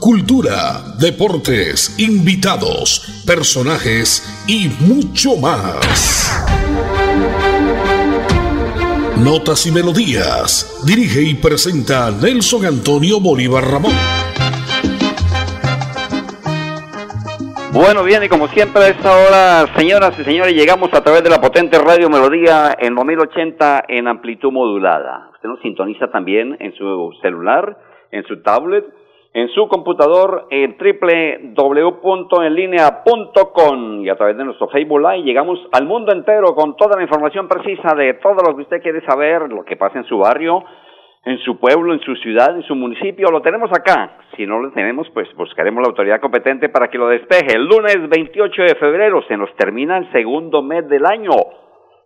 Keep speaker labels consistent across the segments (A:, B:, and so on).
A: cultura, deportes, invitados, personajes y mucho más. Notas y Melodías. Dirige y presenta Nelson Antonio Bolívar Ramón.
B: Bueno, bien, y como siempre a esta hora, señoras y señores, llegamos a través de la potente Radio Melodía en 2080 en amplitud modulada. Usted nos sintoniza también en su celular, en su tablet, en su computador en www.enlinea.com y a través de nuestro Facebook Live llegamos al mundo entero con toda la información precisa de todo lo que usted quiere saber, lo que pasa en su barrio, en su pueblo, en su ciudad, en su municipio, lo tenemos acá. Si no lo tenemos, pues buscaremos la autoridad competente para que lo despeje. El lunes 28 de febrero se nos termina el segundo mes del año.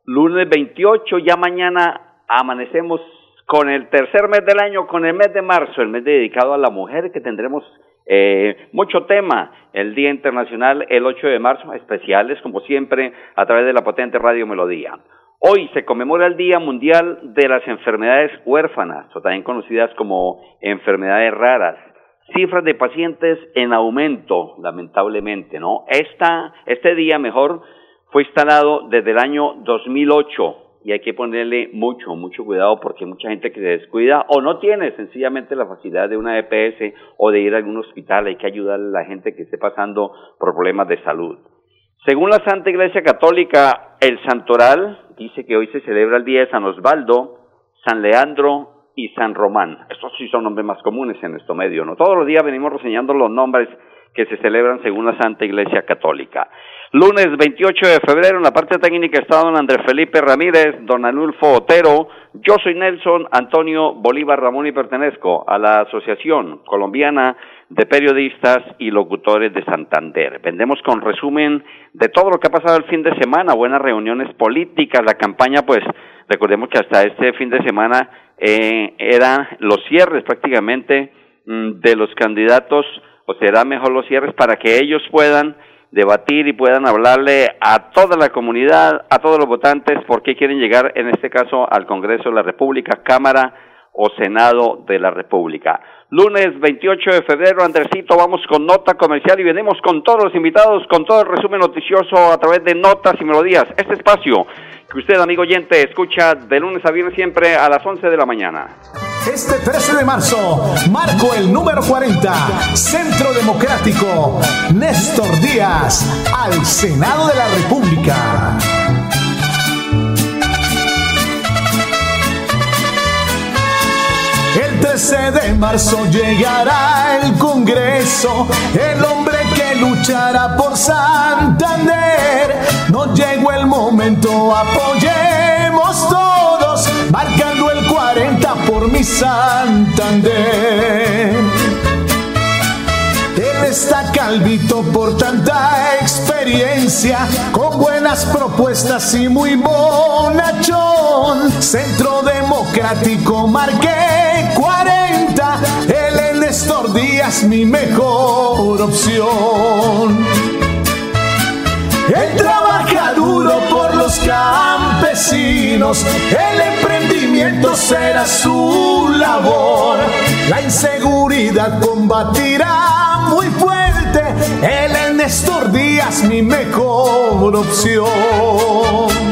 B: Lunes 28, ya mañana amanecemos con el tercer mes del año, con el mes de marzo, el mes dedicado a la mujer, que tendremos eh, mucho tema. El Día Internacional, el 8 de marzo, especiales, como siempre, a través de la potente Radio Melodía. Hoy se conmemora el Día Mundial de las Enfermedades Huérfanas, o también conocidas como enfermedades raras. Cifras de pacientes en aumento, lamentablemente, ¿no? Esta, este día, mejor, fue instalado desde el año 2008 y hay que ponerle mucho, mucho cuidado porque mucha gente que se descuida o no tiene sencillamente la facilidad de una EPS o de ir a algún hospital, hay que ayudar a la gente que esté pasando problemas de salud. Según la Santa Iglesia Católica, el Santoral dice que hoy se celebra el día de San Osvaldo, San Leandro y San Román. Estos sí son nombres más comunes en nuestro medio, ¿no? Todos los días venimos reseñando los nombres que se celebran según la Santa Iglesia Católica. Lunes 28 de febrero, en la parte técnica está don Andrés Felipe Ramírez, don Anulfo Otero, yo soy Nelson Antonio Bolívar Ramón y pertenezco a la Asociación Colombiana de Periodistas y Locutores de Santander. Vendemos con resumen de todo lo que ha pasado el fin de semana, buenas reuniones políticas, la campaña, pues recordemos que hasta este fin de semana eh, eran los cierres prácticamente mm, de los candidatos, o será mejor los cierres para que ellos puedan debatir y puedan hablarle a toda la comunidad, a todos los votantes, por qué quieren llegar, en este caso, al Congreso de la República, Cámara o Senado de la República. Lunes 28 de febrero, Andresito, vamos con nota comercial y venimos con todos los invitados, con todo el resumen noticioso a través de notas y melodías. Este espacio que usted, amigo oyente, escucha de lunes a viernes siempre a las 11 de la mañana.
C: Este 13 de marzo, marco el número 40, Centro Democrático, Néstor Díaz, al Senado de la República. El 13 de marzo llegará el Congreso, el hombre que luchará por Santander. No llegó el momento, todos, marcando el 40 por mi Santander. Él está calvito por tanta experiencia, con buenas propuestas y muy bonachón. Centro Democrático marqué 40, él es Néstor Díaz, mi mejor opción. Él trabaja duro por los el emprendimiento será su labor, la inseguridad combatirá muy fuerte, él es Néstor Díaz, mi mejor opción.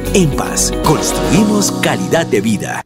D: En Paz, construimos calidad de vida.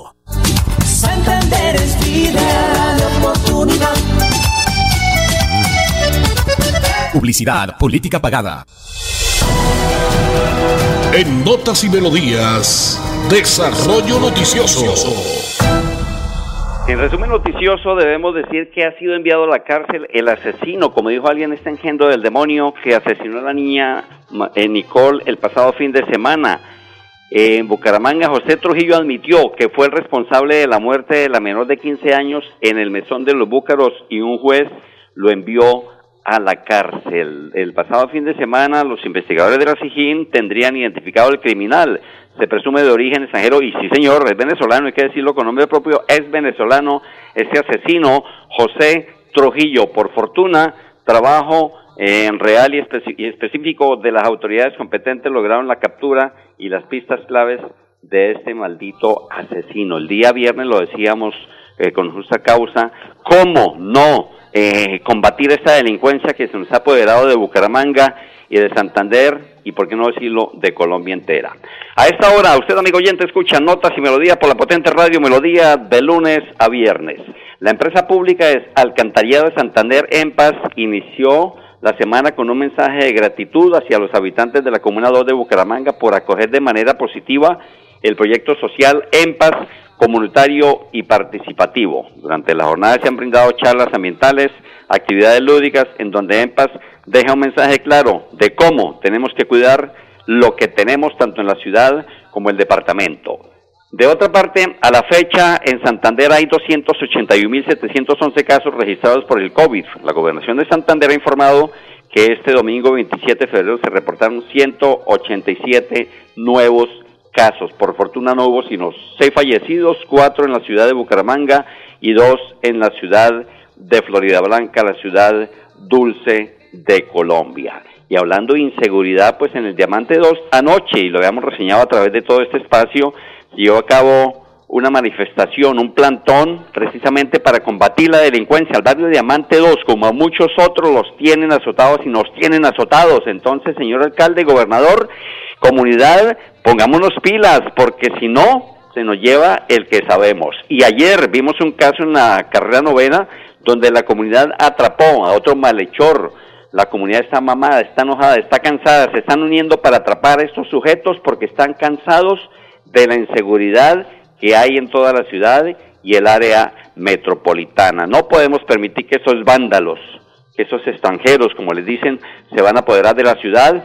E: Santander es de oportunidad.
F: Publicidad, política pagada.
A: En Notas y Melodías, Desarrollo Noticioso.
B: En resumen noticioso debemos decir que ha sido enviado a la cárcel el asesino, como dijo alguien, este engendro del demonio que asesinó a la niña eh, Nicole el pasado fin de semana. En Bucaramanga, José Trujillo admitió que fue el responsable de la muerte de la menor de 15 años en el mesón de los Búcaros y un juez lo envió a la cárcel. El pasado fin de semana, los investigadores de la tendrían identificado al criminal. Se presume de origen extranjero y sí, señor, es venezolano, hay que decirlo con nombre propio, es venezolano. Este asesino, José Trujillo, por fortuna, trabajo en real y, específico de las autoridades competentes lograron la captura y las pistas claves de este maldito asesino. El día viernes lo decíamos eh, con justa causa, ¿cómo no eh, combatir esta delincuencia que se nos ha apoderado de Bucaramanga y de Santander y, por qué no decirlo, de Colombia entera? A esta hora, usted, amigo oyente, escucha notas y melodía por la potente radio Melodía de lunes a viernes. La empresa pública es Alcantarillado de Santander, en Paz, inició la semana con un mensaje de gratitud hacia los habitantes de la Comuna 2 de Bucaramanga por acoger de manera positiva el proyecto social En Paz comunitario y participativo. Durante la jornada se han brindado charlas ambientales, actividades lúdicas, en donde EMPAS deja un mensaje claro de cómo tenemos que cuidar lo que tenemos tanto en la ciudad como el departamento. De otra parte, a la fecha en Santander hay 281.711 casos registrados por el COVID. La gobernación de Santander ha informado que este domingo 27 de febrero se reportaron 187 nuevos casos. Por fortuna no hubo sino seis fallecidos, cuatro en la ciudad de Bucaramanga y dos en la ciudad de Florida Blanca, la ciudad dulce de Colombia. Y hablando de inseguridad, pues en el Diamante 2 anoche, y lo habíamos reseñado a través de todo este espacio, llevó a cabo una manifestación, un plantón, precisamente para combatir la delincuencia. Al barrio Diamante 2, como a muchos otros, los tienen azotados y nos tienen azotados. Entonces, señor alcalde, gobernador, comunidad, pongámonos pilas, porque si no, se nos lleva el que sabemos. Y ayer vimos un caso en la carrera novena donde la comunidad atrapó a otro malhechor. La comunidad está mamada, está enojada, está cansada, se están uniendo para atrapar a estos sujetos porque están cansados de la inseguridad que hay en toda la ciudad y el área metropolitana. No podemos permitir que esos vándalos, que esos extranjeros, como les dicen, se van a apoderar de la ciudad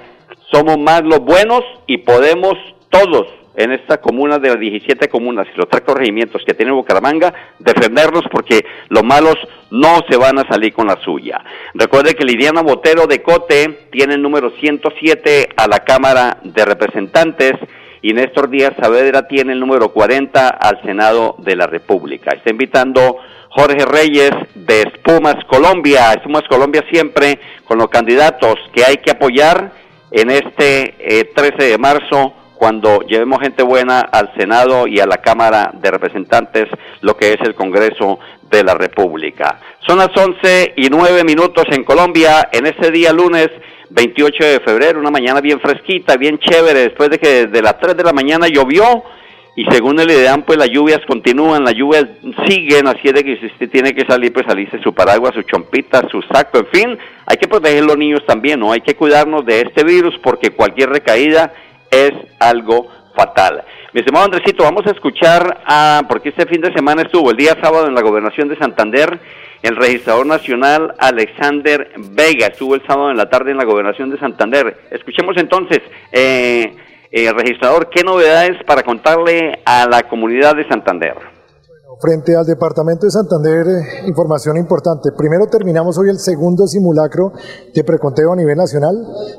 B: somos más los buenos y podemos todos en esta comuna de las 17 comunas y los tres corregimientos que tiene Bucaramanga defendernos porque los malos no se van a salir con la suya. Recuerde que Liliana Botero de Cote tiene el número 107 a la Cámara de Representantes y Néstor Díaz Saavedra tiene el número 40 al Senado de la República. Está invitando Jorge Reyes de Espumas Colombia, Espumas Colombia siempre con los candidatos que hay que apoyar en este 13 eh, de marzo cuando llevemos gente buena al Senado y a la Cámara de Representantes, lo que es el Congreso de la República. Son las 11 y 9 minutos en Colombia, en este día lunes 28 de febrero, una mañana bien fresquita, bien chévere, después de que desde las 3 de la mañana llovió, y según el IDEAM, pues las lluvias continúan, las lluvias siguen, así es de que si usted tiene que salir, pues salirse su paraguas, su chompita, su saco, en fin, hay que proteger los niños también, ¿no? Hay que cuidarnos de este virus porque cualquier recaída es algo fatal. Mi estimado Andresito, vamos a escuchar, a, porque este fin de semana estuvo el día sábado en la gobernación de Santander, el registrador nacional Alexander Vega, estuvo el sábado en la tarde en la gobernación de Santander. Escuchemos entonces, eh, eh, registrador, ¿qué novedades para contarle a la comunidad de Santander?
G: Frente al Departamento de Santander, eh, información importante. Primero terminamos hoy el segundo simulacro de preconteo a nivel nacional.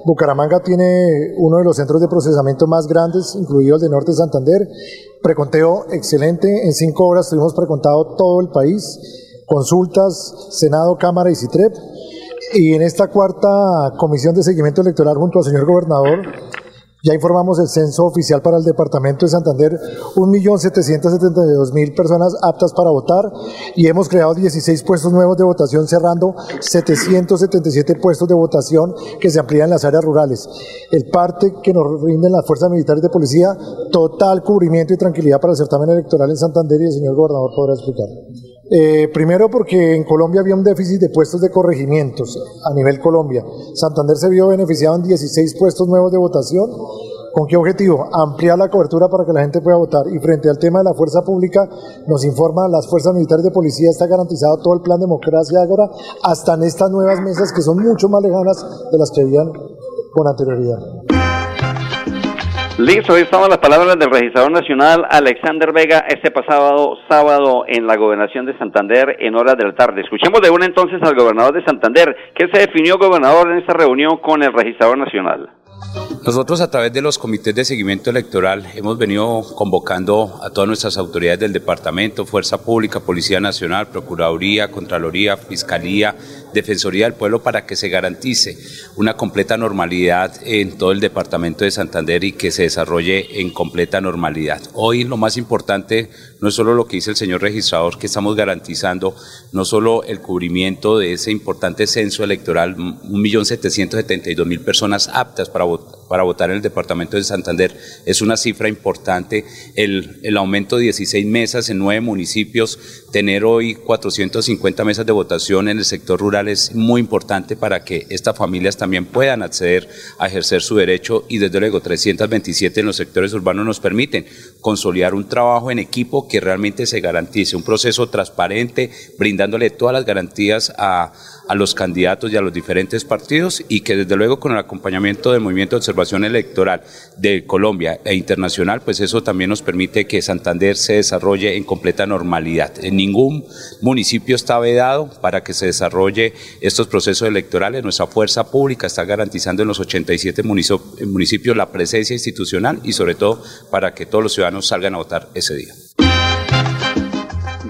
G: Bucaramanga tiene uno de los centros de procesamiento más grandes, incluido el de Norte de Santander. Preconteo excelente. En cinco horas tuvimos precontado todo el país. Consultas, Senado, Cámara y CITREP. Y en esta cuarta comisión de seguimiento electoral junto al señor gobernador, ya informamos el censo oficial para el departamento de Santander, 1.772.000 personas aptas para votar y hemos creado 16 puestos nuevos de votación cerrando 777 puestos de votación que se amplían en las áreas rurales. El parte que nos rinden las fuerzas militares de policía, total cubrimiento y tranquilidad para el certamen electoral en Santander y el señor gobernador podrá explicar. Eh, primero porque en Colombia había un déficit de puestos de corregimientos a nivel Colombia. Santander se vio beneficiado en 16 puestos nuevos de votación. ¿Con qué objetivo? Ampliar la cobertura para que la gente pueda votar. Y frente al tema de la fuerza pública, nos informan las fuerzas militares de policía, está garantizado todo el plan democracia ahora, hasta en estas nuevas mesas que son mucho más lejanas de las que habían con anterioridad.
B: Listo, ahí estaban las palabras del registrador nacional Alexander Vega este pasado sábado en la gobernación de Santander en horas de la tarde. Escuchemos de una entonces al gobernador de Santander. ¿Qué se definió gobernador en esta reunión con el registrador nacional?
H: Nosotros a través de los comités de seguimiento electoral hemos venido convocando a todas nuestras autoridades del departamento, Fuerza Pública, Policía Nacional, Procuraduría, Contraloría, Fiscalía, Defensoría del Pueblo para que se garantice una completa normalidad en todo el departamento de Santander y que se desarrolle en completa normalidad. Hoy lo más importante no es solo lo que dice el señor registrador, que estamos garantizando no solo el cubrimiento de ese importante censo electoral, 1.772.000 personas aptas para votar para votar en el departamento de Santander. Es una cifra importante. El, el aumento de 16 mesas en nueve municipios, tener hoy 450 mesas de votación en el sector rural es muy importante para que estas familias también puedan acceder a ejercer su derecho y desde luego 327 en los sectores urbanos nos permiten consolidar un trabajo en equipo que realmente se garantice, un proceso transparente, brindándole todas las garantías a a los candidatos y a los diferentes partidos y que desde luego con el acompañamiento del Movimiento de Observación Electoral de Colombia e internacional, pues eso también nos permite que Santander se desarrolle en completa normalidad. Ningún municipio está vedado para que se desarrolle estos procesos electorales. Nuestra fuerza pública está garantizando en los 87 municipios la presencia institucional y sobre todo para que todos los ciudadanos salgan a votar ese día.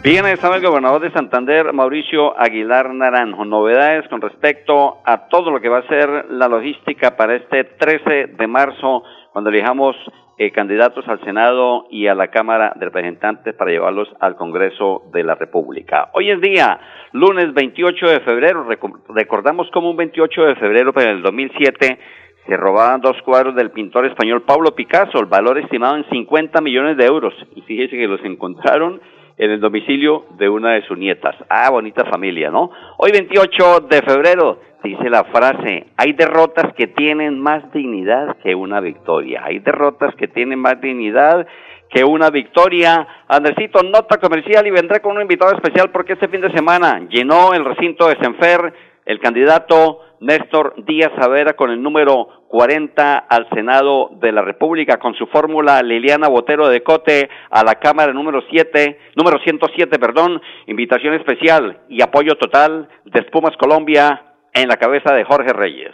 B: Bien, estaba el gobernador de Santander, Mauricio Aguilar Naranjo. Novedades con respecto a todo lo que va a ser la logística para este 13 de marzo, cuando elijamos eh, candidatos al Senado y a la Cámara de Representantes para llevarlos al Congreso de la República. Hoy es día, lunes 28 de febrero. Recordamos como un 28 de febrero, pero en el 2007 se robaban dos cuadros del pintor español Pablo Picasso, el valor estimado en 50 millones de euros. Y fíjese que los encontraron en el domicilio de una de sus nietas. Ah, bonita familia, ¿no? Hoy 28 de febrero dice la frase, hay derrotas que tienen más dignidad que una victoria. Hay derrotas que tienen más dignidad que una victoria. Andresito, nota comercial y vendré con un invitado especial porque este fin de semana llenó el recinto de Senfer el candidato Néstor Díaz Savera con el número 40 al Senado de la República, con su fórmula Liliana Botero de Cote a la Cámara número 7, número 107, perdón, invitación especial y apoyo total de Espumas Colombia en la cabeza de Jorge Reyes.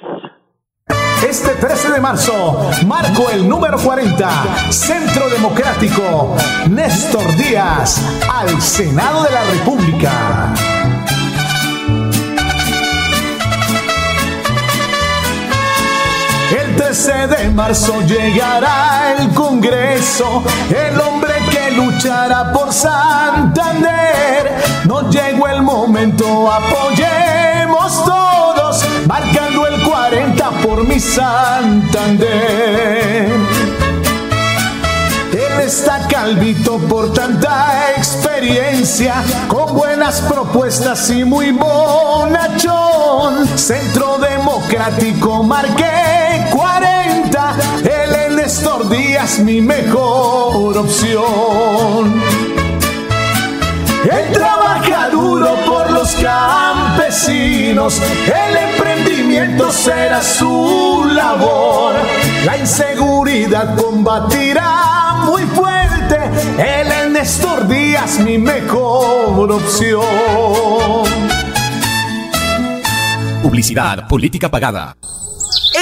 C: Este 13 de marzo marco el número 40, Centro Democrático, Néstor Díaz al Senado de la República. 13 de marzo llegará el Congreso, el hombre que luchará por Santander. No llegó el momento, apoyemos todos, marcando el 40 por mi Santander. Está calvito por tanta experiencia, con buenas propuestas y muy bonachón. Centro Democrático marqué 40, él es Néstor Díaz, mi mejor opción. Él el emprendimiento será su labor, la inseguridad combatirá muy fuerte presidente, él es Néstor Díaz, mi mejor opción.
F: Publicidad, política pagada.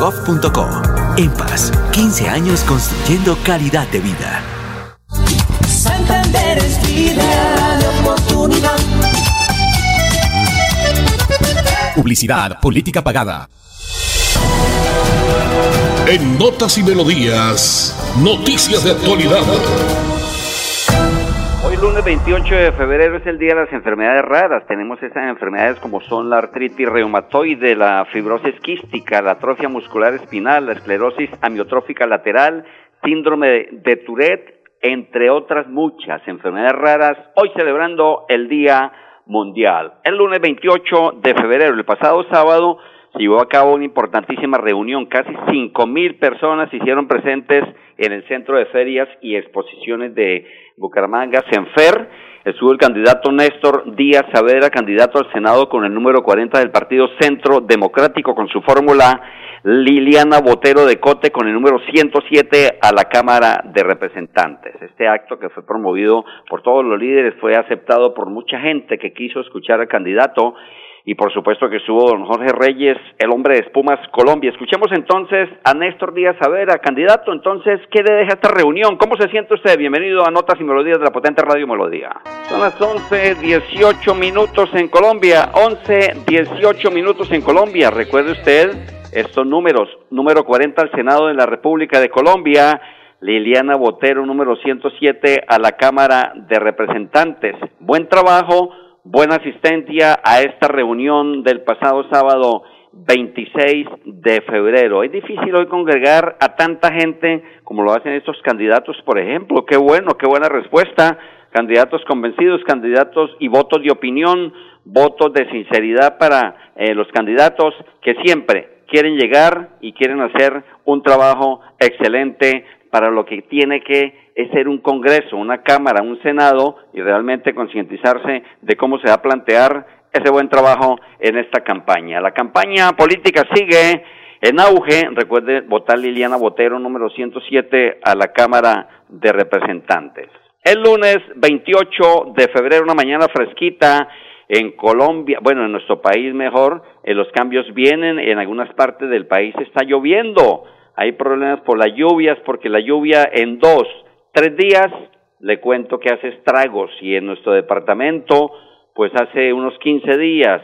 D: www.empas.gov.co. EMPAS, 15 años construyendo calidad de vida.
E: Santander es vida de oportunidad.
F: Publicidad, política pagada.
A: En Notas y Melodías, noticias de actualidad.
B: Lunes 28 de febrero es el día de las enfermedades raras. Tenemos esas enfermedades como son la artritis reumatoide, la fibrosis quística, la atrofia muscular espinal, la esclerosis amiotrófica lateral, síndrome de Tourette, entre otras muchas enfermedades raras. Hoy celebrando el Día Mundial. El lunes 28 de febrero, el pasado sábado, se llevó a cabo una importantísima reunión. Casi cinco mil personas se hicieron presentes en el Centro de Ferias y Exposiciones de Bucaramanga, Senfer. Estuvo el candidato Néstor Díaz Saavedra, candidato al Senado con el número 40 del Partido Centro Democrático con su fórmula Liliana Botero de Cote con el número 107 a la Cámara de Representantes. Este acto que fue promovido por todos los líderes fue aceptado por mucha gente que quiso escuchar al candidato y por supuesto que estuvo don Jorge Reyes, el hombre de Espumas Colombia. Escuchemos entonces a Néstor Díaz Savera, candidato. Entonces, ¿qué le deja esta reunión? ¿Cómo se siente usted? Bienvenido a Notas y Melodías de la potente Radio Melodía. Son las 11, 18 minutos en Colombia. 11, 18 minutos en Colombia. Recuerde usted estos números. Número 40 al Senado de la República de Colombia. Liliana Botero, número 107 a la Cámara de Representantes. Buen trabajo buena asistencia a esta reunión del pasado sábado 26 de febrero. Es difícil hoy congregar a tanta gente como lo hacen estos candidatos, por ejemplo. Qué bueno, qué buena respuesta. Candidatos convencidos, candidatos y votos de opinión, votos de sinceridad para eh, los candidatos que siempre quieren llegar y quieren hacer un trabajo excelente para lo que tiene que ser un Congreso, una Cámara, un Senado y realmente concientizarse de cómo se va a plantear ese buen trabajo en esta campaña. La campaña política sigue en auge. Recuerde votar Liliana Botero, número 107, a la Cámara de Representantes. El lunes 28 de febrero, una mañana fresquita en Colombia, bueno, en nuestro país mejor, eh, los cambios vienen, en algunas partes del país está lloviendo hay problemas por las lluvias, porque la lluvia en dos, tres días, le cuento que hace estragos y en nuestro departamento, pues hace unos 15 días,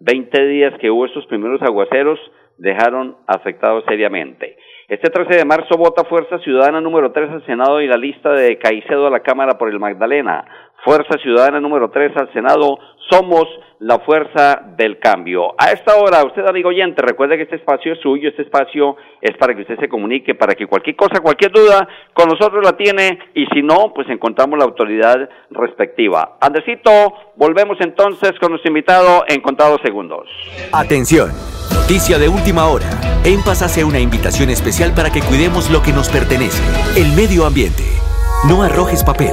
B: 20 días que hubo estos primeros aguaceros, dejaron afectados seriamente. Este 13 de marzo vota Fuerza Ciudadana número 3 al Senado y la lista de Caicedo a la Cámara por el Magdalena. Fuerza Ciudadana número 3 al Senado, somos la fuerza del cambio. A esta hora, usted amigo oyente, recuerde que este espacio es suyo, este espacio es para que usted se comunique, para que cualquier cosa, cualquier duda, con nosotros la tiene y si no, pues encontramos la autoridad respectiva. Andresito, volvemos entonces con nuestro invitado en contados segundos.
D: Atención, noticia de última hora. En Paz hace una invitación especial para que cuidemos lo que nos pertenece, el medio ambiente. No arrojes papel,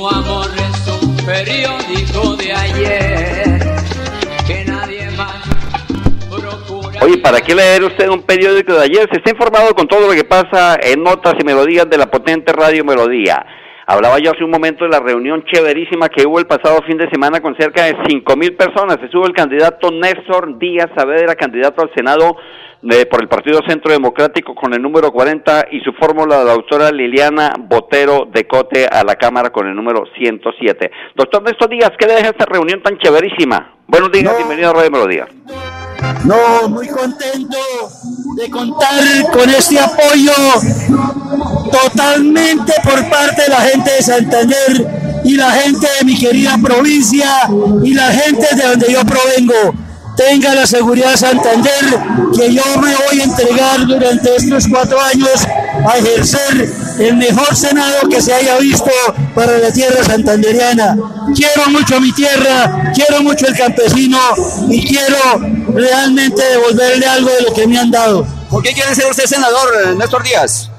E: Tu amor es un periódico de ayer que nadie más procura.
B: Oye, ¿para qué leer usted un periódico de ayer? Se está informado con todo lo que pasa en notas y melodías de la potente Radio Melodía. Hablaba yo hace un momento de la reunión chéverísima que hubo el pasado fin de semana con cerca de cinco mil personas. Estuvo el candidato Néstor Díaz Saavedra, candidato al Senado eh, por el Partido Centro Democrático con el número 40 y su fórmula la doctora Liliana Botero de Cote a la Cámara con el número 107. Doctor Néstor Díaz, ¿qué le deja esta reunión tan chéverísima? Buenos días, bienvenido a Radio Melodía.
I: No, muy contento de contar con este apoyo totalmente por parte de la gente de Santander y la gente de mi querida provincia y la gente de donde yo provengo. Tenga la seguridad Santander que yo me voy a entregar durante estos cuatro años a ejercer el mejor Senado que se haya visto para la tierra santanderiana. Quiero mucho mi tierra, quiero mucho el campesino y quiero realmente devolverle algo de lo que me han dado.
J: ¿Por qué quiere ser usted senador, eh, Néstor Díaz?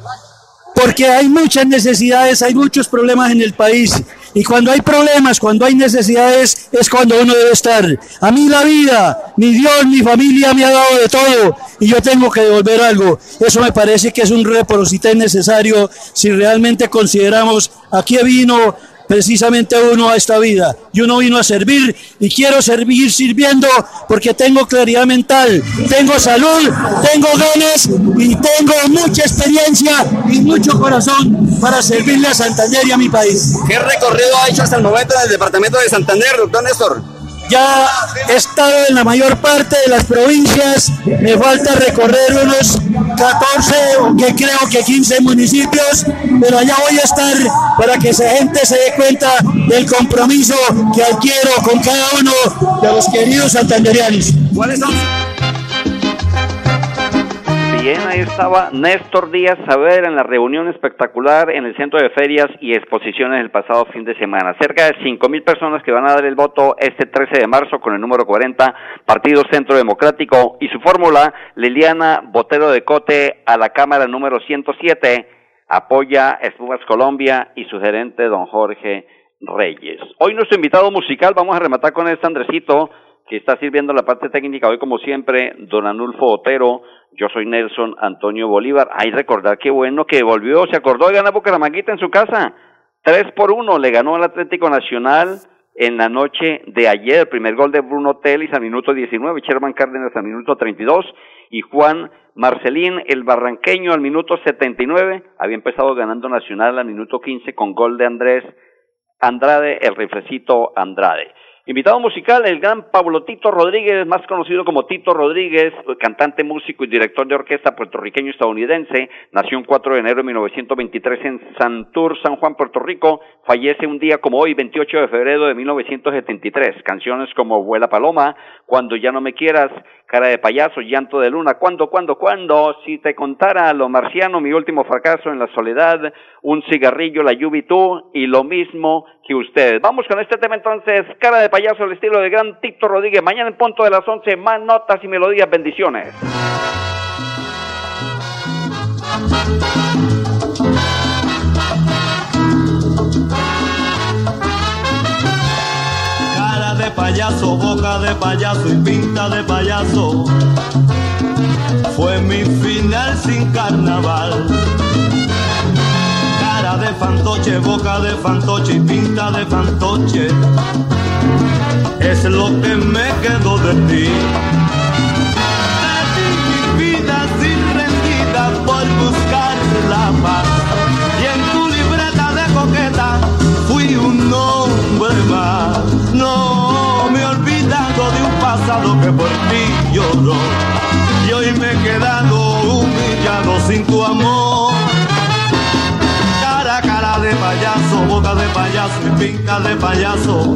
I: Porque hay muchas necesidades, hay muchos problemas en el país. Y cuando hay problemas, cuando hay necesidades, es cuando uno debe estar. A mí la vida, mi Dios, mi familia me ha dado de todo y yo tengo que devolver algo. Eso me parece que es un reciprocité necesario si realmente consideramos a qué vino precisamente uno a esta vida. Y uno vino a servir y quiero servir sirviendo porque tengo claridad mental, tengo salud, tengo ganas y tengo mucha experiencia y mucho corazón para servirle a Santander y a mi país.
J: ¿Qué recorrido ha hecho hasta el momento en el departamento de Santander, doctor Néstor?
I: Ya he estado en la mayor parte de las provincias, me falta recorrer unos 14 o que creo que 15 municipios, pero allá voy a estar para que esa gente se dé cuenta del compromiso que adquiero con cada uno de los queridos santanderianos.
J: ¿Cuáles son?
B: Bien, ahí estaba Néstor Díaz Saber en la reunión espectacular en el Centro de Ferias y Exposiciones el pasado fin de semana. Cerca de cinco mil personas que van a dar el voto este 13 de marzo con el número 40, Partido Centro Democrático y su fórmula, Liliana Botero de Cote a la Cámara número 107, apoya Espumas Colombia y su gerente don Jorge Reyes. Hoy nuestro invitado musical, vamos a rematar con este Andresito, que está sirviendo la parte técnica hoy como siempre, don Anulfo Otero, yo soy Nelson Antonio Bolívar. Ay, recordar qué bueno que volvió, se acordó de ganar Bucaramanguita en su casa. Tres por uno le ganó al Atlético Nacional en la noche de ayer. El primer gol de Bruno Telis al minuto 19, Sherman Cárdenas al minuto 32 y Juan Marcelín, el barranqueño, al minuto 79. Había empezado ganando Nacional al minuto 15 con gol de Andrés Andrade, el riflecito Andrade. Invitado musical, el gran Pablo Tito Rodríguez, más conocido como Tito Rodríguez, cantante, músico y director de orquesta puertorriqueño estadounidense, nació el 4 de enero de 1923 en Santur, San Juan, Puerto Rico, fallece un día como hoy, 28 de febrero de 1973. Canciones como Vuela Paloma, Cuando ya no me quieras, Cara de payaso, Llanto de luna, ¿Cuándo, cuándo, cuándo? Si te contara lo marciano, mi último fracaso en la soledad, Un cigarrillo, la lluvia y tú, y lo mismo que usted. Vamos con este tema entonces, Cara de payaso, el estilo de gran Tito Rodríguez. Mañana en punto de las 11, más notas y melodías. Bendiciones.
K: Payaso, boca de payaso y pinta de payaso. Fue mi final sin carnaval. Cara de fantoche, boca de fantoche y pinta de fantoche. Es lo que me quedó de ti. Lado que por ti lloró. Y hoy me he quedado humillado sin tu amor. Cara, cara de payaso, boca de payaso y pinta de payaso.